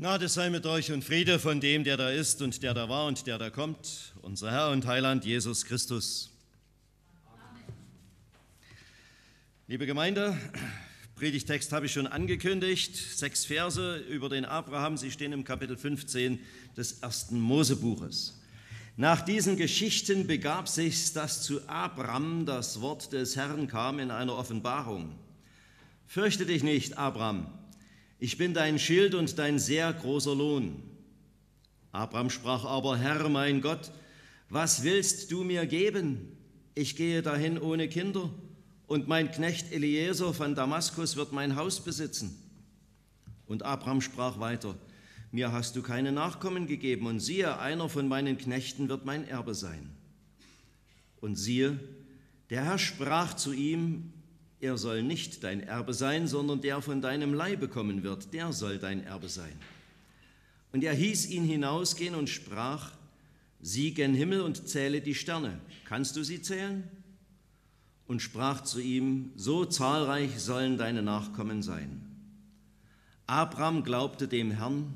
Gnade sei mit euch und Friede von dem, der da ist und der da war und der da kommt, unser Herr und Heiland Jesus Christus. Amen. Liebe Gemeinde, Predigtext habe ich schon angekündigt, sechs Verse über den Abraham, sie stehen im Kapitel 15 des ersten Mosebuches. Nach diesen Geschichten begab sich, dass zu Abram das Wort des Herrn kam in einer Offenbarung. Fürchte dich nicht, Abram, ich bin dein Schild und dein sehr großer Lohn. Abraham sprach aber, Herr mein Gott, was willst du mir geben? Ich gehe dahin ohne Kinder und mein Knecht Eliezer von Damaskus wird mein Haus besitzen. Und Abraham sprach weiter, mir hast du keine Nachkommen gegeben und siehe, einer von meinen Knechten wird mein Erbe sein. Und siehe, der Herr sprach zu ihm, er soll nicht dein Erbe sein, sondern der von deinem Leibe kommen wird, der soll dein Erbe sein. Und er hieß ihn hinausgehen und sprach, sieh gen Himmel und zähle die Sterne. Kannst du sie zählen? Und sprach zu ihm, so zahlreich sollen deine Nachkommen sein. Abraham glaubte dem Herrn,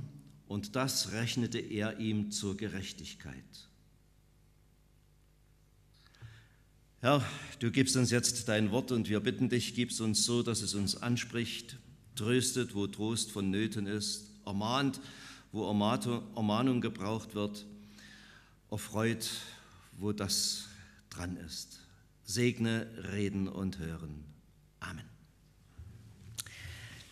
und das rechnete er ihm zur Gerechtigkeit. Herr, du gibst uns jetzt dein Wort und wir bitten dich, gibst uns so, dass es uns anspricht, tröstet, wo Trost vonnöten ist, ermahnt, wo Ermahnung gebraucht wird, erfreut, wo das dran ist. Segne, reden und hören. Amen.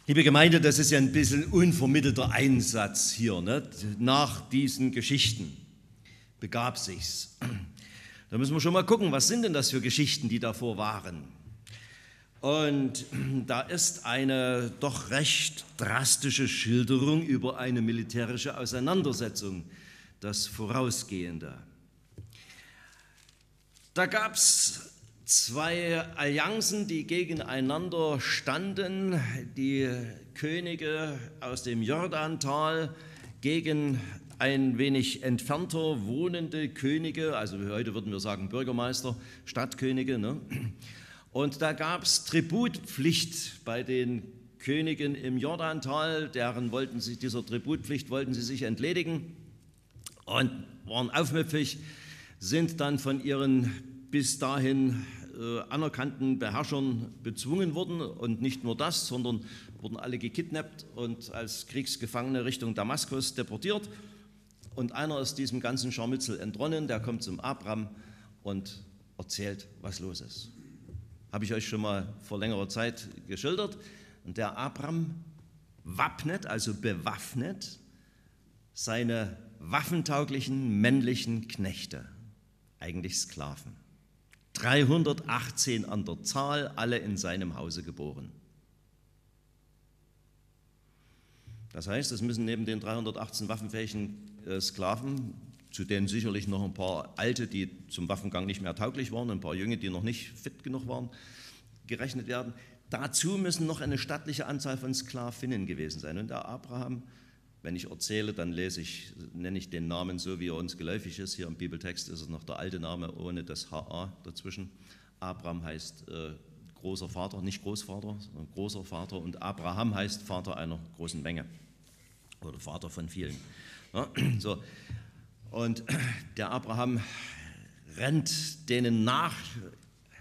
Liebe Gemeinde, das ist ja ein bisschen unvermittelter Einsatz hier. Ne? Nach diesen Geschichten begab sich's. Da müssen wir schon mal gucken, was sind denn das für Geschichten, die davor waren. Und da ist eine doch recht drastische Schilderung über eine militärische Auseinandersetzung, das Vorausgehende. Da gab es zwei Allianzen, die gegeneinander standen, die Könige aus dem Jordantal gegen ein wenig entfernter wohnende Könige, also heute würden wir sagen Bürgermeister, Stadtkönige. Ne? Und da gab es Tributpflicht bei den Königen im Jordantal, deren wollten sich, dieser Tributpflicht wollten sie sich entledigen und waren aufmüpfig, sind dann von ihren bis dahin äh, anerkannten Beherrschern bezwungen worden und nicht nur das, sondern wurden alle gekidnappt und als Kriegsgefangene Richtung Damaskus deportiert und einer ist diesem ganzen Scharmützel entronnen, der kommt zum Abraham und erzählt, was los ist. Habe ich euch schon mal vor längerer Zeit geschildert. Und der Abraham wappnet, also bewaffnet, seine waffentauglichen männlichen Knechte, eigentlich Sklaven. 318 an der Zahl, alle in seinem Hause geboren. Das heißt, es müssen neben den 318 waffenfähigen äh, Sklaven, zu denen sicherlich noch ein paar Alte, die zum Waffengang nicht mehr tauglich waren, ein paar Junge, die noch nicht fit genug waren, gerechnet werden. Dazu müssen noch eine stattliche Anzahl von Sklavinnen gewesen sein. Und der Abraham, wenn ich erzähle, dann lese ich, nenne ich den Namen so, wie er uns geläufig ist. Hier im Bibeltext ist es noch der alte Name ohne das HA dazwischen. Abraham heißt äh, großer Vater, nicht Großvater, sondern großer Vater. Und Abraham heißt Vater einer großen Menge oder Vater von vielen. Ja, so. Und der Abraham rennt denen nach,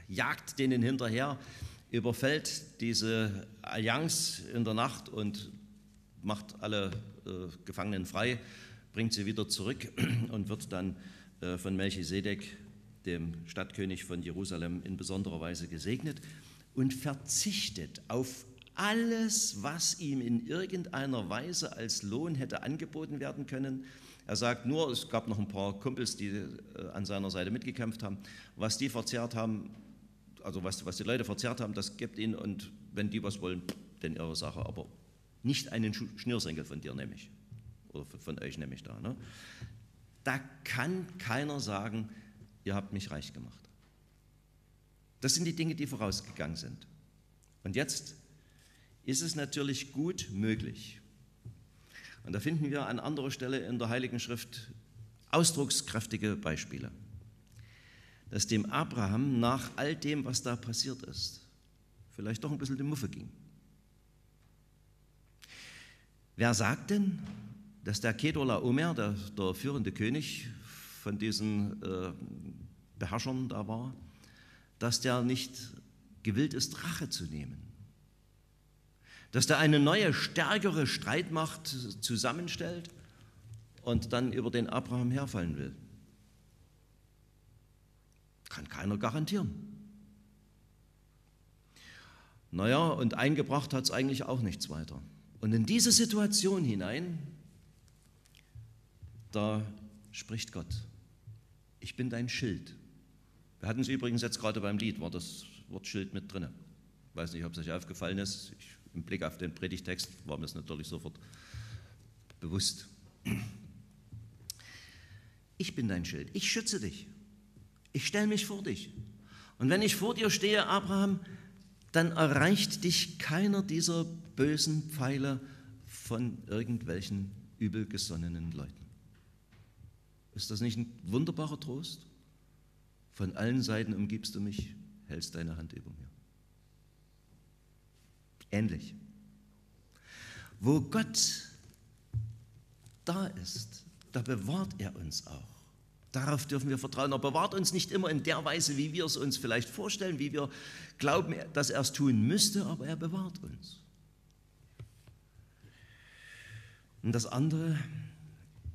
jagt denen hinterher, überfällt diese Allianz in der Nacht und macht alle äh, Gefangenen frei, bringt sie wieder zurück und wird dann äh, von Melchisedek, dem Stadtkönig von Jerusalem, in besonderer Weise gesegnet und verzichtet auf alles, was ihm in irgendeiner Weise als Lohn hätte angeboten werden können. Er sagt nur, es gab noch ein paar Kumpels, die äh, an seiner Seite mitgekämpft haben, was die verzehrt haben, also was, was die Leute verzehrt haben, das gibt ihnen und wenn die was wollen, dann ihre Sache, aber nicht einen Schnürsenkel von dir nehme ich oder von euch nehme ich da. Ne? Da kann keiner sagen, ihr habt mich reich gemacht. Das sind die Dinge, die vorausgegangen sind. Und jetzt ist es natürlich gut möglich. Und da finden wir an anderer Stelle in der Heiligen Schrift ausdruckskräftige Beispiele, dass dem Abraham nach all dem, was da passiert ist, vielleicht doch ein bisschen die Muffe ging. Wer sagt denn, dass der Kedola Omer, der, der führende König von diesen äh, Beherrschern da war, dass der nicht gewillt ist, Rache zu nehmen. Dass der eine neue, stärkere Streitmacht zusammenstellt und dann über den Abraham herfallen will. Kann keiner garantieren. Naja, und eingebracht hat es eigentlich auch nichts weiter. Und in diese Situation hinein, da spricht Gott. Ich bin dein Schild. Wir hatten es übrigens jetzt gerade beim Lied, war das Wort Schild mit drin. Ich weiß nicht, ob es euch aufgefallen ist. Ich, Im Blick auf den Predigtext war mir es natürlich sofort bewusst. Ich bin dein Schild. Ich schütze dich. Ich stelle mich vor dich. Und wenn ich vor dir stehe, Abraham, dann erreicht dich keiner dieser bösen Pfeile von irgendwelchen übelgesonnenen Leuten. Ist das nicht ein wunderbarer Trost? Von allen Seiten umgibst du mich, hältst deine Hand über mir. Ähnlich. Wo Gott da ist, da bewahrt er uns auch. Darauf dürfen wir vertrauen. Er bewahrt uns nicht immer in der Weise, wie wir es uns vielleicht vorstellen, wie wir glauben, dass er es tun müsste, aber er bewahrt uns. Und das andere,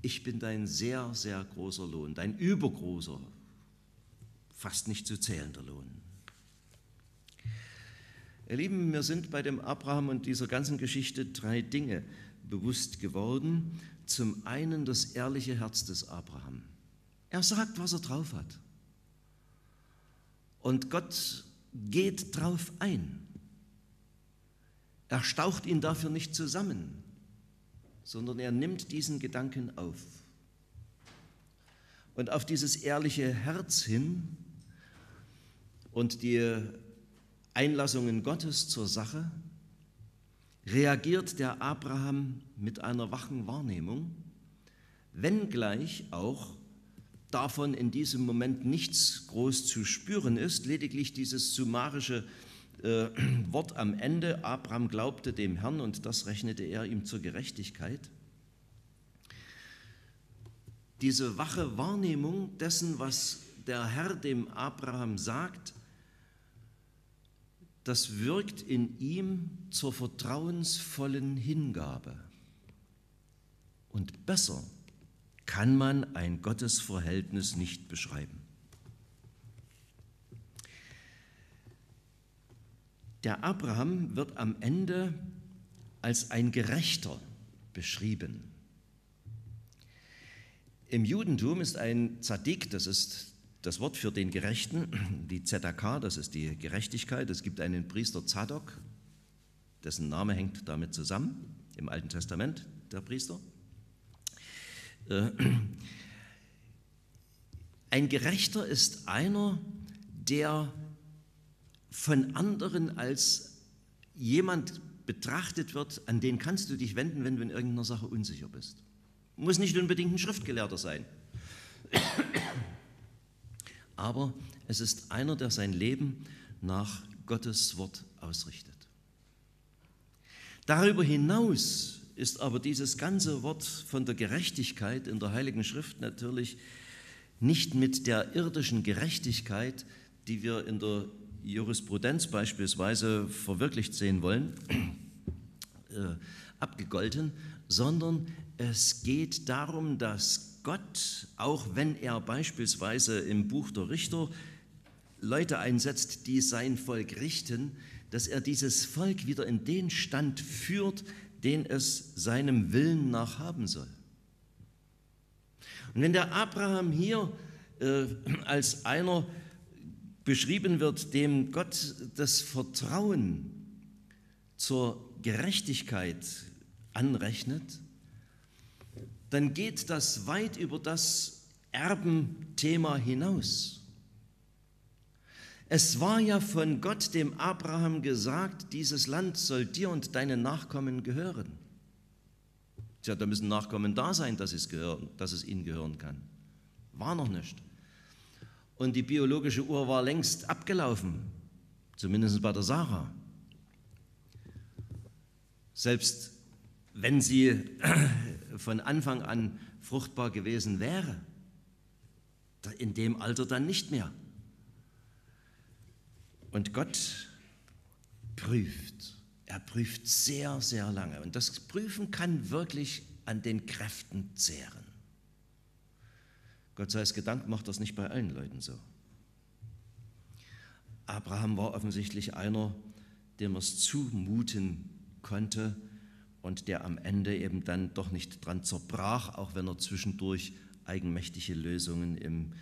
ich bin dein sehr, sehr großer Lohn, dein übergroßer, fast nicht zu zählender Lohn. Ihr Lieben, mir sind bei dem Abraham und dieser ganzen Geschichte drei Dinge bewusst geworden. Zum einen das ehrliche Herz des Abraham. Er sagt, was er drauf hat. Und Gott geht drauf ein. Er staucht ihn dafür nicht zusammen, sondern er nimmt diesen Gedanken auf. Und auf dieses ehrliche Herz hin und die Einlassungen Gottes zur Sache reagiert der Abraham mit einer wachen Wahrnehmung, wenngleich auch davon in diesem Moment nichts groß zu spüren ist, lediglich dieses summarische äh, Wort am Ende, Abraham glaubte dem Herrn und das rechnete er ihm zur Gerechtigkeit. Diese wache Wahrnehmung dessen, was der Herr dem Abraham sagt, das wirkt in ihm zur vertrauensvollen Hingabe. Und besser kann man ein Gottesverhältnis nicht beschreiben. Der Abraham wird am Ende als ein Gerechter beschrieben. Im Judentum ist ein Zadik, das ist das Wort für den Gerechten, die Zedakah, das ist die Gerechtigkeit. Es gibt einen Priester Zadok, dessen Name hängt damit zusammen, im Alten Testament, der Priester. Äh, ein Gerechter ist einer, der von anderen als jemand betrachtet wird, an den kannst du dich wenden, wenn du in irgendeiner Sache unsicher bist. Muss nicht unbedingt ein Schriftgelehrter sein. Aber es ist einer, der sein Leben nach Gottes Wort ausrichtet. Darüber hinaus ist aber dieses ganze Wort von der Gerechtigkeit in der Heiligen Schrift natürlich nicht mit der irdischen Gerechtigkeit, die wir in der Jurisprudenz beispielsweise verwirklicht sehen wollen, äh, abgegolten, sondern es geht darum, dass Gott, auch wenn er beispielsweise im Buch der Richter Leute einsetzt, die sein Volk richten, dass er dieses Volk wieder in den Stand führt, den es seinem Willen nach haben soll. Und wenn der Abraham hier äh, als einer beschrieben wird, dem Gott das Vertrauen zur Gerechtigkeit anrechnet, dann geht das weit über das Erbenthema hinaus. Es war ja von Gott dem Abraham gesagt, dieses Land soll dir und deinen Nachkommen gehören. Tja, da müssen Nachkommen da sein, dass es, gehören, dass es ihnen gehören kann. War noch nicht. Und die biologische Uhr war längst abgelaufen, zumindest bei der Sarah. Selbst wenn sie von Anfang an fruchtbar gewesen wäre. In dem Alter dann nicht mehr. Und Gott prüft. Er prüft sehr, sehr lange. Und das Prüfen kann wirklich an den Kräften zehren. Gott sei es gedankt, macht das nicht bei allen Leuten so. Abraham war offensichtlich einer, dem er es zumuten konnte und der am Ende eben dann doch nicht dran zerbrach, auch wenn er zwischendurch eigenmächtige Lösungen im,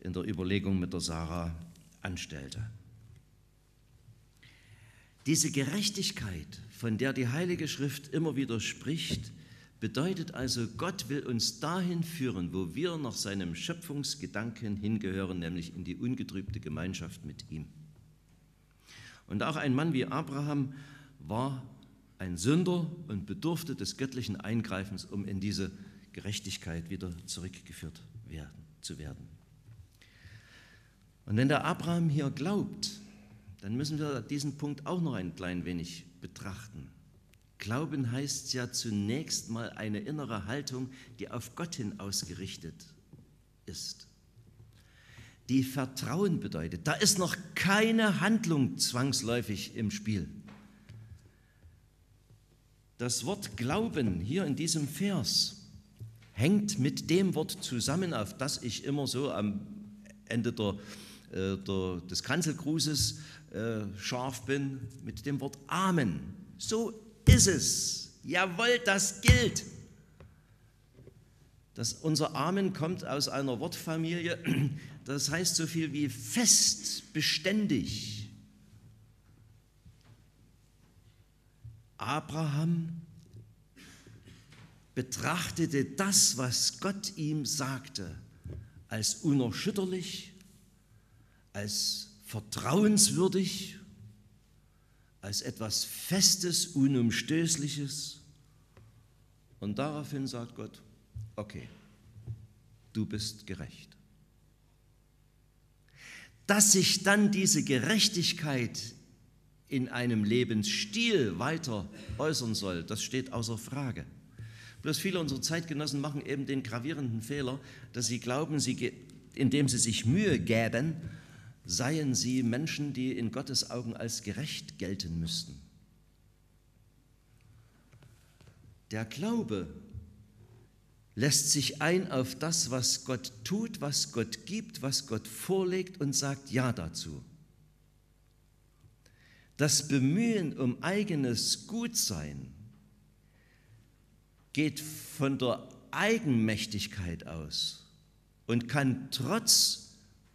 in der Überlegung mit der Sarah anstellte. Diese Gerechtigkeit, von der die Heilige Schrift immer wieder spricht, bedeutet also, Gott will uns dahin führen, wo wir nach seinem Schöpfungsgedanken hingehören, nämlich in die ungetrübte Gemeinschaft mit ihm. Und auch ein Mann wie Abraham war ein Sünder und bedurfte des göttlichen Eingreifens, um in diese Gerechtigkeit wieder zurückgeführt werden, zu werden. Und wenn der Abraham hier glaubt, dann müssen wir diesen Punkt auch noch ein klein wenig betrachten. Glauben heißt ja zunächst mal eine innere Haltung, die auf Gott hin ausgerichtet ist. Die Vertrauen bedeutet, da ist noch keine Handlung zwangsläufig im Spiel. Das Wort Glauben hier in diesem Vers hängt mit dem Wort zusammen, auf das ich immer so am Ende der, äh, der, des Kanzelgrußes äh, scharf bin, mit dem Wort Amen. So ist es. Jawohl, das gilt. Das, unser Amen kommt aus einer Wortfamilie, das heißt so viel wie fest, beständig. Abraham betrachtete das, was Gott ihm sagte, als unerschütterlich, als vertrauenswürdig, als etwas Festes, Unumstößliches. Und daraufhin sagt Gott, okay, du bist gerecht. Dass sich dann diese Gerechtigkeit in einem Lebensstil weiter äußern soll, das steht außer Frage. Bloß viele unserer Zeitgenossen machen eben den gravierenden Fehler, dass sie glauben, sie, indem sie sich Mühe gäben, seien sie Menschen, die in Gottes Augen als gerecht gelten müssten. Der Glaube lässt sich ein auf das, was Gott tut, was Gott gibt, was Gott vorlegt und sagt Ja dazu. Das Bemühen um eigenes Gutsein geht von der Eigenmächtigkeit aus und kann trotz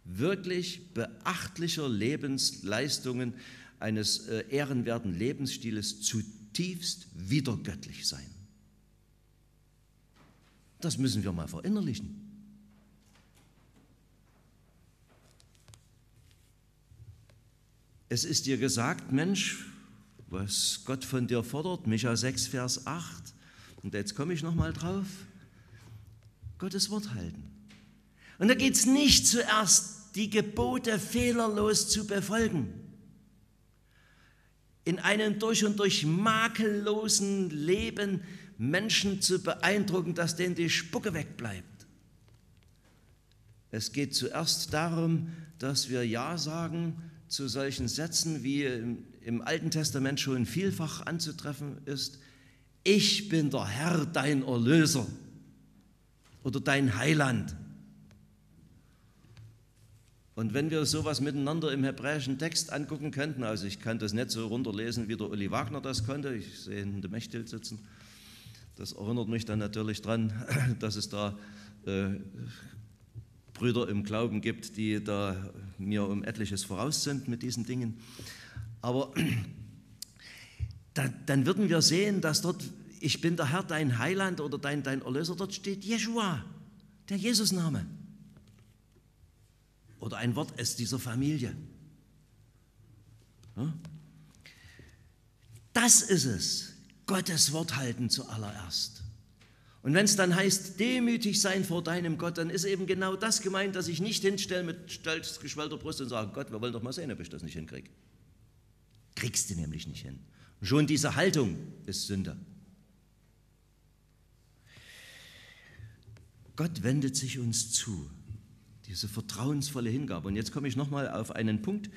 wirklich beachtlicher Lebensleistungen eines äh, ehrenwerten Lebensstiles zutiefst wiedergöttlich sein. Das müssen wir mal verinnerlichen. Es ist dir gesagt, Mensch, was Gott von dir fordert, Micha 6, Vers 8, und jetzt komme ich nochmal drauf, Gottes Wort halten. Und da geht es nicht zuerst die Gebote fehlerlos zu befolgen. In einem durch und durch makellosen Leben Menschen zu beeindrucken, dass denen die Spucke wegbleibt. Es geht zuerst darum, dass wir Ja sagen zu solchen Sätzen, wie im Alten Testament schon vielfach anzutreffen ist. Ich bin der Herr, dein Erlöser oder dein Heiland. Und wenn wir sowas miteinander im hebräischen Text angucken könnten, also ich kann das nicht so runterlesen, wie der Uli Wagner das konnte, ich sehe ihn in dem Mechtel sitzen, das erinnert mich dann natürlich daran, dass es da äh, Brüder im Glauben gibt, die da mir um etliches voraus sind mit diesen Dingen. Aber dann, dann würden wir sehen, dass dort, ich bin der Herr, dein Heiland oder dein, dein Erlöser, dort steht Jeshua, der Jesusname oder ein Wort es dieser Familie. Das ist es, Gottes Wort halten zuallererst. Und wenn es dann heißt, demütig sein vor deinem Gott, dann ist eben genau das gemeint, dass ich nicht hinstelle mit stolz geschwellter Brust und sage, Gott, wir wollen doch mal sehen, ob ich das nicht hinkriege. Kriegst du nämlich nicht hin. Schon diese Haltung ist Sünde. Gott wendet sich uns zu. Diese vertrauensvolle Hingabe. Und jetzt komme ich nochmal auf einen Punkt.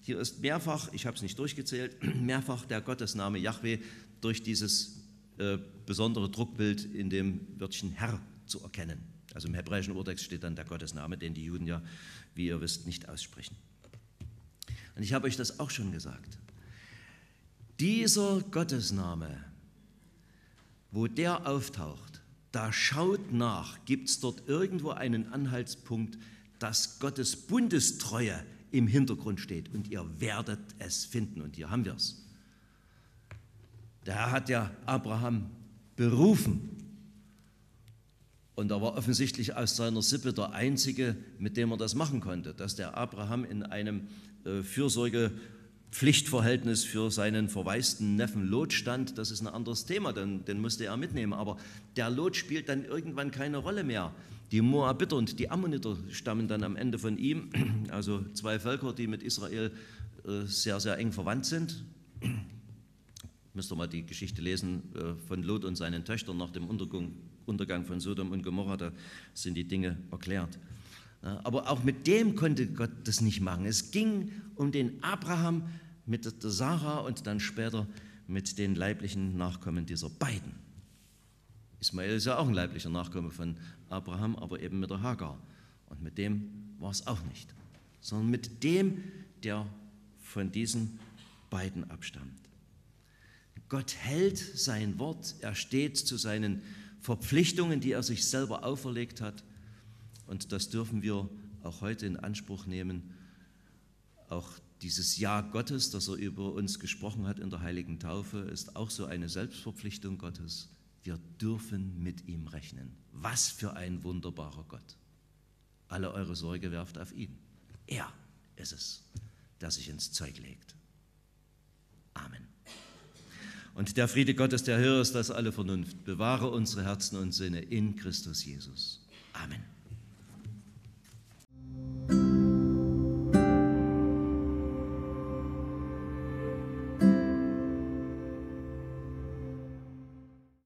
Hier ist mehrfach, ich habe es nicht durchgezählt, mehrfach der Gottesname Yahweh durch dieses äh, besondere Druckbild in dem Wörtchen Herr zu erkennen. Also im hebräischen Urtext steht dann der Gottesname, den die Juden ja, wie ihr wisst, nicht aussprechen. Und ich habe euch das auch schon gesagt. Dieser Gottesname, wo der auftaucht, da schaut nach, gibt es dort irgendwo einen Anhaltspunkt, dass Gottes Bundestreue im Hintergrund steht. Und ihr werdet es finden. Und hier haben wir es. Der Herr hat ja Abraham berufen. Und er war offensichtlich aus seiner Sippe der Einzige, mit dem er das machen konnte, dass der Abraham in einem äh, Fürsorgepflichtverhältnis für seinen verwaisten Neffen Lot stand. Das ist ein anderes Thema, denn den musste er mitnehmen. Aber der Lot spielt dann irgendwann keine Rolle mehr. Die Moabiter und die Ammoniter stammen dann am Ende von ihm, also zwei Völker, die mit Israel äh, sehr, sehr eng verwandt sind. Müsst ihr mal die Geschichte lesen äh, von Lot und seinen Töchtern nach dem Untergang, von Sodom und Gomorra, da sind die Dinge erklärt. Aber auch mit dem konnte Gott das nicht machen. Es ging um den Abraham mit der Sarah und dann später mit den leiblichen Nachkommen dieser beiden. Ismael ist ja auch ein leiblicher Nachkomme von Abraham, aber eben mit der Hagar. Und mit dem war es auch nicht, sondern mit dem, der von diesen beiden abstammt. Gott hält sein Wort, er steht zu seinen Verpflichtungen, die er sich selber auferlegt hat. Und das dürfen wir auch heute in Anspruch nehmen. Auch dieses Ja Gottes, das er über uns gesprochen hat in der heiligen Taufe, ist auch so eine Selbstverpflichtung Gottes. Wir dürfen mit ihm rechnen. Was für ein wunderbarer Gott. Alle eure Sorge werft auf ihn. Er ist es, der sich ins Zeug legt. Amen. Und der Friede Gottes, der höher ist als alle Vernunft, bewahre unsere Herzen und Sinne in Christus Jesus. Amen.